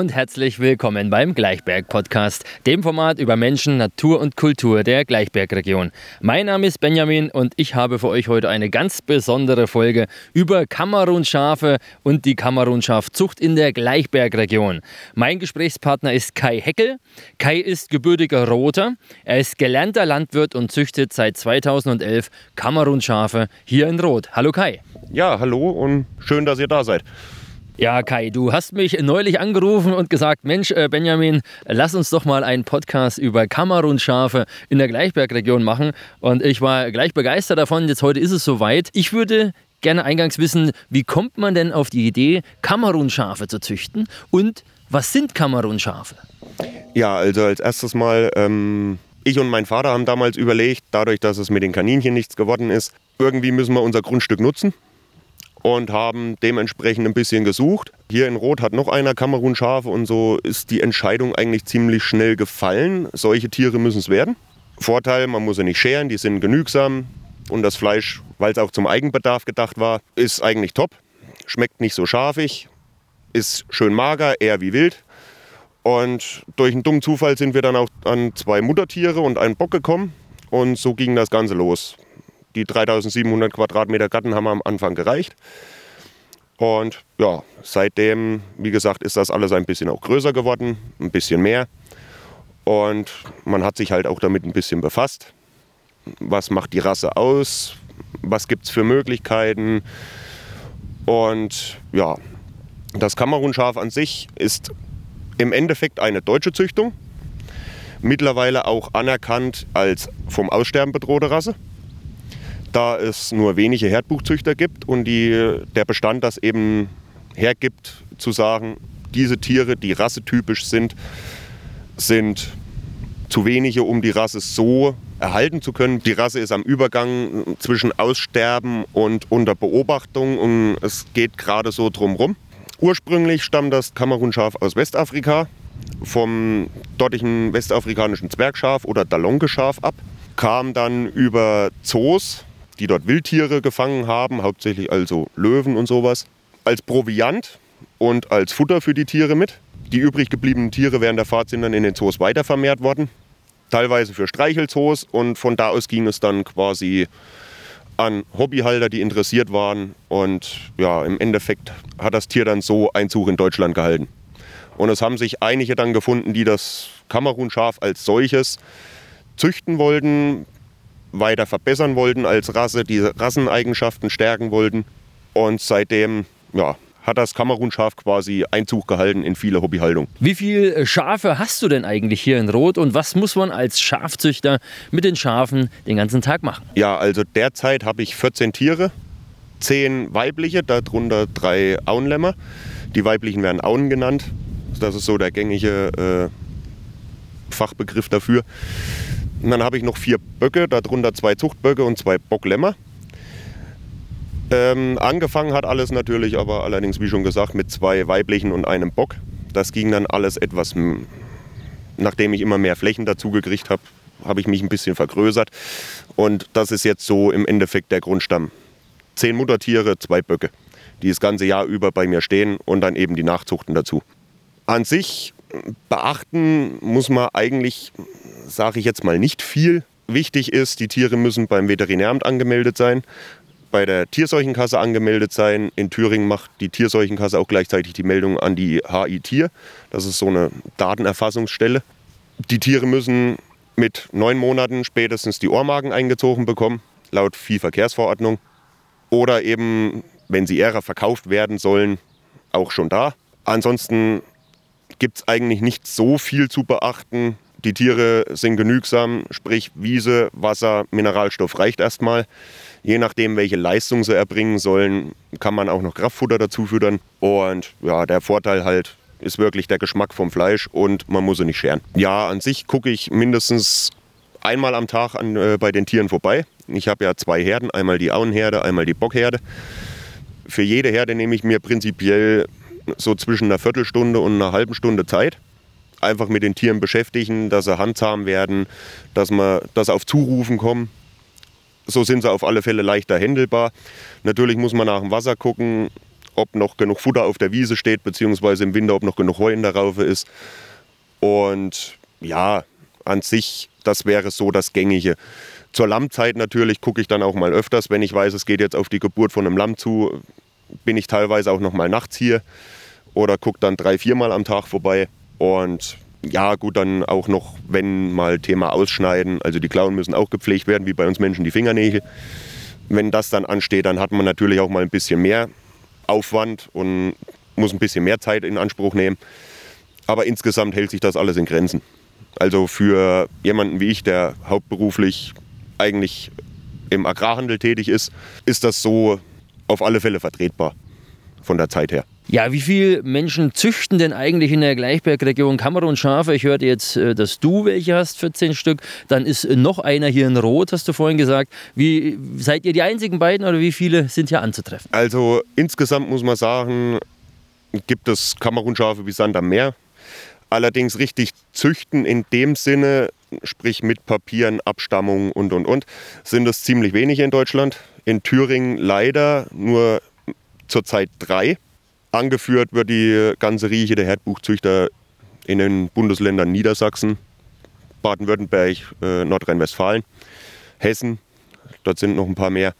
Und herzlich willkommen beim Gleichberg Podcast, dem Format über Menschen, Natur und Kultur der Gleichbergregion. Mein Name ist Benjamin und ich habe für euch heute eine ganz besondere Folge über Kamerunschafe und die Kamerunschafzucht in der Gleichbergregion. Mein Gesprächspartner ist Kai Heckel. Kai ist gebürtiger Roter. Er ist gelernter Landwirt und züchtet seit 2011 Kamerunschafe hier in Rot. Hallo Kai. Ja, hallo und schön, dass ihr da seid. Ja, Kai, du hast mich neulich angerufen und gesagt, Mensch, äh, Benjamin, lass uns doch mal einen Podcast über Kamerunschafe in der Gleichbergregion machen. Und ich war gleich begeistert davon. Jetzt heute ist es soweit. Ich würde gerne eingangs wissen, wie kommt man denn auf die Idee, Kamerunschafe zu züchten? Und was sind Kamerunschafe? Ja, also als erstes mal, ähm, ich und mein Vater haben damals überlegt, dadurch, dass es mit den Kaninchen nichts geworden ist, irgendwie müssen wir unser Grundstück nutzen und haben dementsprechend ein bisschen gesucht. Hier in Rot hat noch einer Kamerunschafe und so ist die Entscheidung eigentlich ziemlich schnell gefallen. Solche Tiere müssen es werden. Vorteil, man muss sie nicht scheren, die sind genügsam und das Fleisch, weil es auch zum Eigenbedarf gedacht war, ist eigentlich top. Schmeckt nicht so scharfig, ist schön mager, eher wie wild. Und durch einen dummen Zufall sind wir dann auch an zwei Muttertiere und einen Bock gekommen. Und so ging das Ganze los die 3700 Quadratmeter Garten haben am Anfang gereicht. Und ja, seitdem, wie gesagt, ist das alles ein bisschen auch größer geworden, ein bisschen mehr. Und man hat sich halt auch damit ein bisschen befasst. Was macht die Rasse aus? Was gibt es für Möglichkeiten? Und ja, das Kamerunschaf an sich ist im Endeffekt eine deutsche Züchtung. Mittlerweile auch anerkannt als vom Aussterben bedrohte Rasse da es nur wenige Herdbuchzüchter gibt und die, der Bestand das eben hergibt, zu sagen, diese Tiere, die rassetypisch sind, sind zu wenige, um die Rasse so erhalten zu können. Die Rasse ist am Übergang zwischen Aussterben und unter Beobachtung und es geht gerade so drumherum. Ursprünglich stammt das Kamerunschaf aus Westafrika, vom dortigen westafrikanischen Zwergschaf oder Dalongeschaf ab, kam dann über Zoos die dort Wildtiere gefangen haben, hauptsächlich also Löwen und sowas, als Proviant und als Futter für die Tiere mit. Die übrig gebliebenen Tiere während der Fahrt sind dann in den Zoos weitervermehrt worden, teilweise für Streichelzoos und von da aus ging es dann quasi an Hobbyhalter, die interessiert waren und ja, im Endeffekt hat das Tier dann so Einzug in Deutschland gehalten. Und es haben sich einige dann gefunden, die das Kamerunschaf als solches züchten wollten, weiter verbessern wollten als Rasse, diese Rasseneigenschaften stärken wollten. Und seitdem ja, hat das Kamerunschaf quasi Einzug gehalten in viele Hobbyhaltung. Wie viele Schafe hast du denn eigentlich hier in Rot und was muss man als Schafzüchter mit den Schafen den ganzen Tag machen? Ja, also derzeit habe ich 14 Tiere, 10 weibliche, darunter drei Auenlämmer. Die weiblichen werden Auen genannt. Das ist so der gängige äh, Fachbegriff dafür. Und dann habe ich noch vier Böcke, darunter zwei Zuchtböcke und zwei Bocklämmer. Ähm, angefangen hat alles natürlich aber allerdings, wie schon gesagt, mit zwei weiblichen und einem Bock. Das ging dann alles etwas, nachdem ich immer mehr Flächen dazu gekriegt habe, habe ich mich ein bisschen vergrößert. Und das ist jetzt so im Endeffekt der Grundstamm. Zehn Muttertiere, zwei Böcke, die das ganze Jahr über bei mir stehen und dann eben die Nachzuchten dazu. An sich beachten muss man eigentlich sage ich jetzt mal nicht viel. Wichtig ist, die Tiere müssen beim Veterinäramt angemeldet sein, bei der Tierseuchenkasse angemeldet sein. In Thüringen macht die Tierseuchenkasse auch gleichzeitig die Meldung an die HI Tier. Das ist so eine Datenerfassungsstelle. Die Tiere müssen mit neun Monaten spätestens die Ohrmarken eingezogen bekommen, laut Viehverkehrsverordnung. Oder eben, wenn sie eher verkauft werden sollen, auch schon da. Ansonsten gibt es eigentlich nicht so viel zu beachten. Die Tiere sind genügsam, sprich Wiese, Wasser, Mineralstoff reicht erstmal. Je nachdem, welche Leistung sie erbringen sollen, kann man auch noch Kraftfutter dazu füttern. Und ja, der Vorteil halt ist wirklich der Geschmack vom Fleisch und man muss sie nicht scheren. Ja, an sich gucke ich mindestens einmal am Tag an, äh, bei den Tieren vorbei. Ich habe ja zwei Herden, einmal die Auenherde, einmal die Bockherde. Für jede Herde nehme ich mir prinzipiell so zwischen einer Viertelstunde und einer halben Stunde Zeit einfach mit den Tieren beschäftigen, dass sie handsam werden, dass man das auf Zurufen kommen. So sind sie auf alle Fälle leichter händelbar. Natürlich muss man nach dem Wasser gucken, ob noch genug Futter auf der Wiese steht, beziehungsweise im Winter, ob noch genug Heu in der Raufe ist. Und ja, an sich, das wäre so das Gängige. Zur Lammzeit natürlich gucke ich dann auch mal öfters, wenn ich weiß, es geht jetzt auf die Geburt von einem Lamm zu, bin ich teilweise auch noch mal nachts hier oder gucke dann drei, viermal am Tag vorbei. Und ja, gut, dann auch noch, wenn mal Thema Ausschneiden, also die Klauen müssen auch gepflegt werden, wie bei uns Menschen die Fingernägel. Wenn das dann ansteht, dann hat man natürlich auch mal ein bisschen mehr Aufwand und muss ein bisschen mehr Zeit in Anspruch nehmen. Aber insgesamt hält sich das alles in Grenzen. Also für jemanden wie ich, der hauptberuflich eigentlich im Agrarhandel tätig ist, ist das so auf alle Fälle vertretbar von der Zeit her. Ja, wie viele Menschen züchten denn eigentlich in der Gleichbergregion Kamerun Schafe? Ich hörte jetzt, äh, dass du welche hast, 14 Stück. Dann ist noch einer hier in Rot, hast du vorhin gesagt. Wie, seid ihr die einzigen beiden oder wie viele sind hier anzutreffen? Also insgesamt muss man sagen, gibt es Kamerunschafe wie Sand am Meer. Allerdings richtig züchten in dem Sinne, sprich mit Papieren, Abstammung und und und, sind es ziemlich wenige in Deutschland. In Thüringen leider nur zurzeit drei. Angeführt wird die ganze Rieche der Herdbuchzüchter in den Bundesländern Niedersachsen, Baden-Württemberg, äh, Nordrhein-Westfalen, Hessen. Dort sind noch ein paar mehr.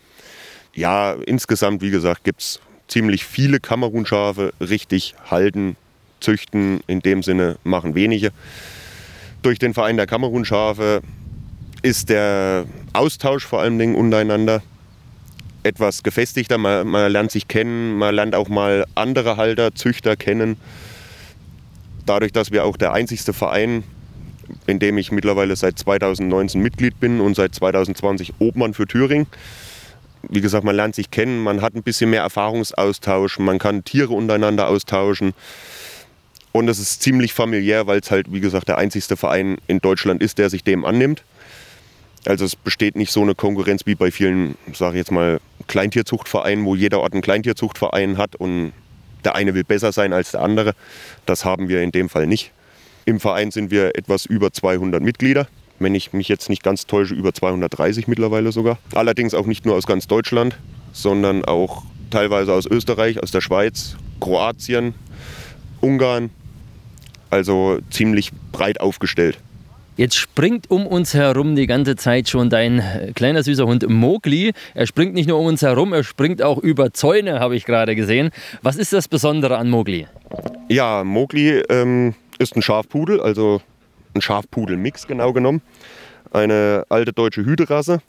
Ja, insgesamt, wie gesagt, gibt es ziemlich viele Kamerunschafe. Richtig halten, züchten, in dem Sinne machen wenige. Durch den Verein der Kamerunschafe ist der Austausch vor allen Dingen untereinander etwas gefestigter. Man, man, lernt sich kennen, man lernt auch mal andere Halter, Züchter kennen. Dadurch, dass wir auch der einzigste Verein, in dem ich mittlerweile seit 2019 Mitglied bin und seit 2020 Obmann für Thüringen. Wie gesagt, man lernt sich kennen, man hat ein bisschen mehr Erfahrungsaustausch, man kann Tiere untereinander austauschen. Und es ist ziemlich familiär, weil es halt, wie gesagt, der einzigste Verein in Deutschland ist, der sich dem annimmt. Also es besteht nicht so eine Konkurrenz wie bei vielen, sage ich jetzt mal, Kleintierzuchtvereinen, wo jeder Ort einen Kleintierzuchtverein hat und der eine will besser sein als der andere. Das haben wir in dem Fall nicht. Im Verein sind wir etwas über 200 Mitglieder. Wenn ich mich jetzt nicht ganz täusche, über 230 mittlerweile sogar. Allerdings auch nicht nur aus ganz Deutschland, sondern auch teilweise aus Österreich, aus der Schweiz, Kroatien, Ungarn. Also ziemlich breit aufgestellt. Jetzt springt um uns herum die ganze Zeit schon dein äh, kleiner süßer Hund Mogli. Er springt nicht nur um uns herum, er springt auch über Zäune, habe ich gerade gesehen. Was ist das Besondere an Mogli? Ja, Mogli ähm, ist ein Schafpudel, also ein Schafpudel-Mix genau genommen. Eine alte deutsche Hüterasse.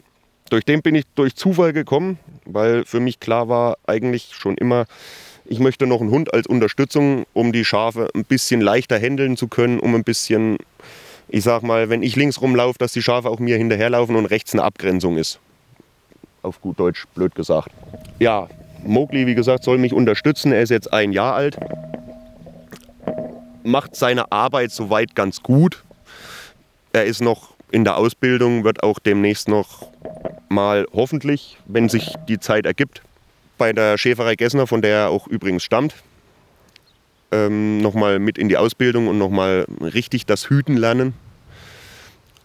Durch den bin ich durch Zufall gekommen, weil für mich klar war, eigentlich schon immer, ich möchte noch einen Hund als Unterstützung, um die Schafe ein bisschen leichter handeln zu können, um ein bisschen ich sag mal, wenn ich links rumlaufe, dass die Schafe auch mir hinterherlaufen und rechts eine Abgrenzung ist. Auf gut Deutsch, blöd gesagt. Ja, Mowgli, wie gesagt, soll mich unterstützen. Er ist jetzt ein Jahr alt. Macht seine Arbeit soweit ganz gut. Er ist noch in der Ausbildung, wird auch demnächst noch mal hoffentlich, wenn sich die Zeit ergibt, bei der Schäferei Gessner, von der er auch übrigens stammt, ähm, nochmal mit in die Ausbildung und nochmal richtig das Hüten lernen.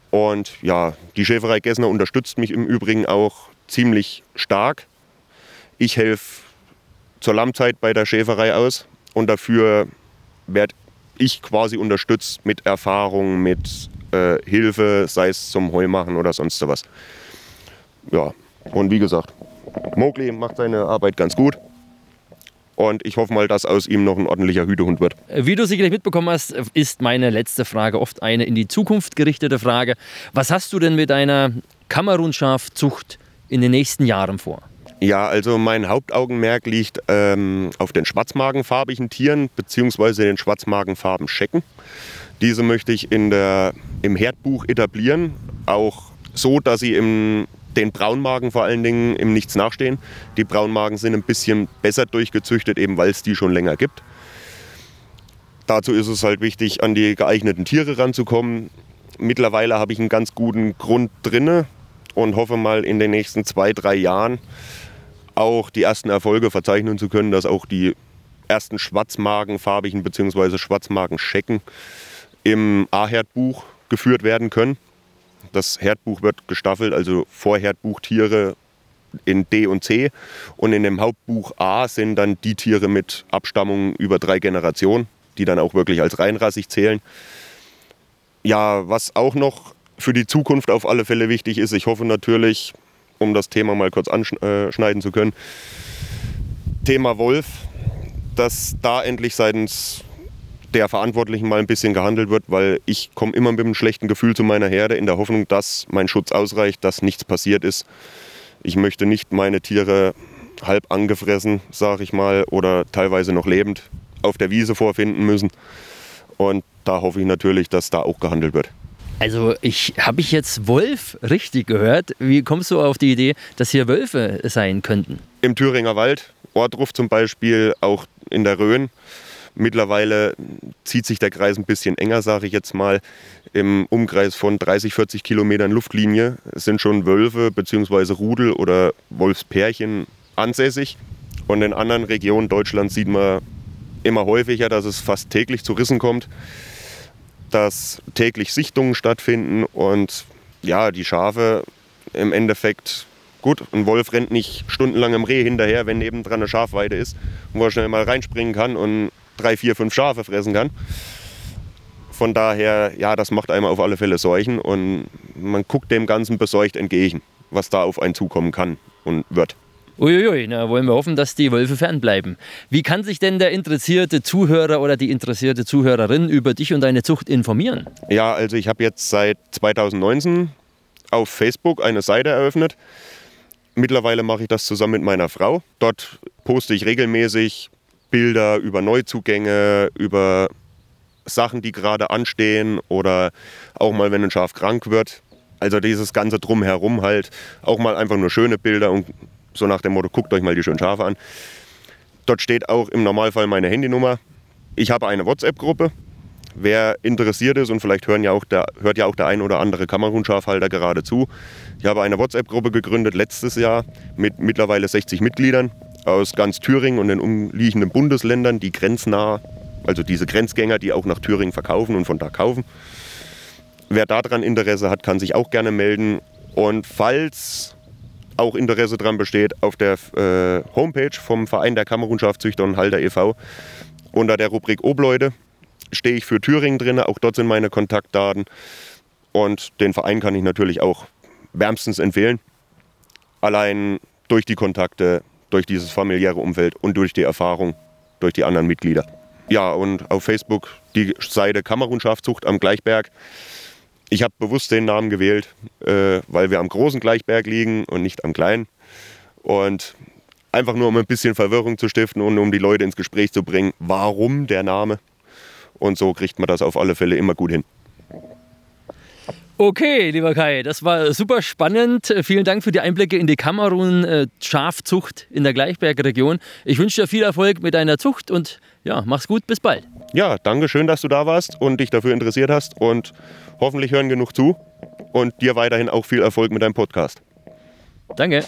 Und ja, die Schäferei Gessner unterstützt mich im Übrigen auch ziemlich stark. Ich helfe zur Lammzeit bei der Schäferei aus und dafür werde ich quasi unterstützt mit Erfahrung, mit äh, Hilfe, sei es zum Heumachen oder sonst was. Ja, und wie gesagt, Mowgli macht seine Arbeit ganz gut. Und ich hoffe mal, dass aus ihm noch ein ordentlicher Hütehund wird. Wie du sicherlich mitbekommen hast, ist meine letzte Frage oft eine in die Zukunft gerichtete Frage. Was hast du denn mit deiner Kamerunschafzucht in den nächsten Jahren vor? Ja, also mein Hauptaugenmerk liegt ähm, auf den schwarzmagenfarbigen Tieren bzw. den schwarzmagenfarben Schecken. Diese möchte ich in der, im Herdbuch etablieren, auch so, dass sie im den Braunmagen vor allen Dingen im Nichts nachstehen. Die Braunmagen sind ein bisschen besser durchgezüchtet, eben weil es die schon länger gibt. Dazu ist es halt wichtig, an die geeigneten Tiere ranzukommen. Mittlerweile habe ich einen ganz guten Grund drinne und hoffe mal in den nächsten zwei, drei Jahren auch die ersten Erfolge verzeichnen zu können, dass auch die ersten schwarzmagenfarbigen bzw. Schwarzmagenschecken im A-Herdbuch geführt werden können. Das Herdbuch wird gestaffelt, also Vorherdbuchtiere in D und C. Und in dem Hauptbuch A sind dann die Tiere mit Abstammung über drei Generationen, die dann auch wirklich als reinrassig zählen. Ja, was auch noch für die Zukunft auf alle Fälle wichtig ist, ich hoffe natürlich, um das Thema mal kurz anschneiden zu können, Thema Wolf, dass da endlich seitens der Verantwortlichen mal ein bisschen gehandelt wird, weil ich komme immer mit einem schlechten Gefühl zu meiner Herde in der Hoffnung, dass mein Schutz ausreicht, dass nichts passiert ist. Ich möchte nicht meine Tiere halb angefressen, sage ich mal, oder teilweise noch lebend auf der Wiese vorfinden müssen. Und da hoffe ich natürlich, dass da auch gehandelt wird. Also ich habe ich jetzt Wolf richtig gehört? Wie kommst du auf die Idee, dass hier Wölfe sein könnten? Im Thüringer Wald, Ortruf zum Beispiel, auch in der Rhön. Mittlerweile zieht sich der Kreis ein bisschen enger, sage ich jetzt mal. Im Umkreis von 30, 40 Kilometern Luftlinie sind schon Wölfe bzw. Rudel oder Wolfspärchen ansässig. Und in anderen Regionen Deutschlands sieht man immer häufiger, dass es fast täglich zu Rissen kommt dass täglich Sichtungen stattfinden und ja, die Schafe im Endeffekt, gut, ein Wolf rennt nicht stundenlang im Reh hinterher, wenn nebendran eine Schafweide ist, wo er schnell mal reinspringen kann und drei, vier, fünf Schafe fressen kann. Von daher, ja, das macht einem auf alle Fälle Seuchen und man guckt dem Ganzen besorgt entgegen, was da auf einen zukommen kann und wird. Uiuiui, na wollen wir hoffen, dass die Wölfe fernbleiben. Wie kann sich denn der interessierte Zuhörer oder die interessierte Zuhörerin über dich und deine Zucht informieren? Ja, also ich habe jetzt seit 2019 auf Facebook eine Seite eröffnet. Mittlerweile mache ich das zusammen mit meiner Frau. Dort poste ich regelmäßig Bilder über Neuzugänge, über Sachen, die gerade anstehen oder auch mal, wenn ein Schaf krank wird. Also dieses ganze Drumherum halt. Auch mal einfach nur schöne Bilder und so nach dem Motto, guckt euch mal die schönen Schafe an. Dort steht auch im Normalfall meine Handynummer. Ich habe eine WhatsApp-Gruppe. Wer interessiert ist und vielleicht hören ja auch der, hört ja auch der ein oder andere Kamerun-Schafhalter gerade zu. Ich habe eine WhatsApp-Gruppe gegründet letztes Jahr mit mittlerweile 60 Mitgliedern aus ganz Thüringen und den umliegenden Bundesländern, die grenznah, also diese Grenzgänger, die auch nach Thüringen verkaufen und von da kaufen. Wer daran Interesse hat, kann sich auch gerne melden. Und falls auch Interesse daran besteht, auf der äh, Homepage vom Verein der Kamerunschafzüchter und Halter e.V. unter der Rubrik Obleute stehe ich für Thüringen drin. Auch dort sind meine Kontaktdaten. Und den Verein kann ich natürlich auch wärmstens empfehlen. Allein durch die Kontakte, durch dieses familiäre Umfeld und durch die Erfahrung durch die anderen Mitglieder. Ja, und auf Facebook die Seite Kamerunschafzucht am Gleichberg. Ich habe bewusst den Namen gewählt, äh, weil wir am großen Gleichberg liegen und nicht am kleinen. Und einfach nur, um ein bisschen Verwirrung zu stiften und um die Leute ins Gespräch zu bringen, warum der Name. Und so kriegt man das auf alle Fälle immer gut hin. Okay, lieber Kai, das war super spannend. Vielen Dank für die Einblicke in die Kamerun-Schafzucht in der Gleichbergregion. Ich wünsche dir viel Erfolg mit deiner Zucht und ja, mach's gut, bis bald. Ja, danke schön, dass du da warst und dich dafür interessiert hast und hoffentlich hören genug zu und dir weiterhin auch viel Erfolg mit deinem Podcast. Danke.